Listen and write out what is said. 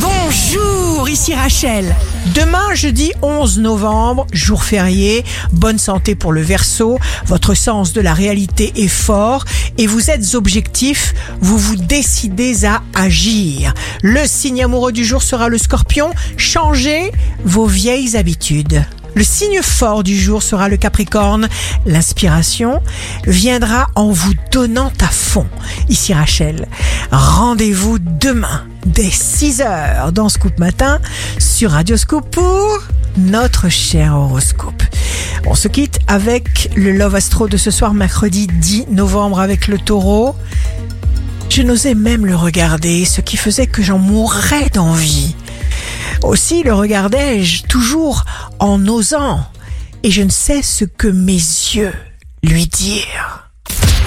Bonjour, ici Rachel. Demain, jeudi 11 novembre, jour férié, bonne santé pour le verso, votre sens de la réalité est fort et vous êtes objectif, vous vous décidez à agir. Le signe amoureux du jour sera le scorpion, changez vos vieilles habitudes. Le signe fort du jour sera le Capricorne. L'inspiration viendra en vous donnant à fond. Ici Rachel, rendez-vous demain dès 6h dans Scoop Matin sur Radio Scoop pour notre cher horoscope. On se quitte avec le Love Astro de ce soir mercredi 10 novembre avec le taureau. Je n'osais même le regarder, ce qui faisait que j'en mourrais d'envie. Aussi le regardais-je toujours en osant, et je ne sais ce que mes yeux lui dirent.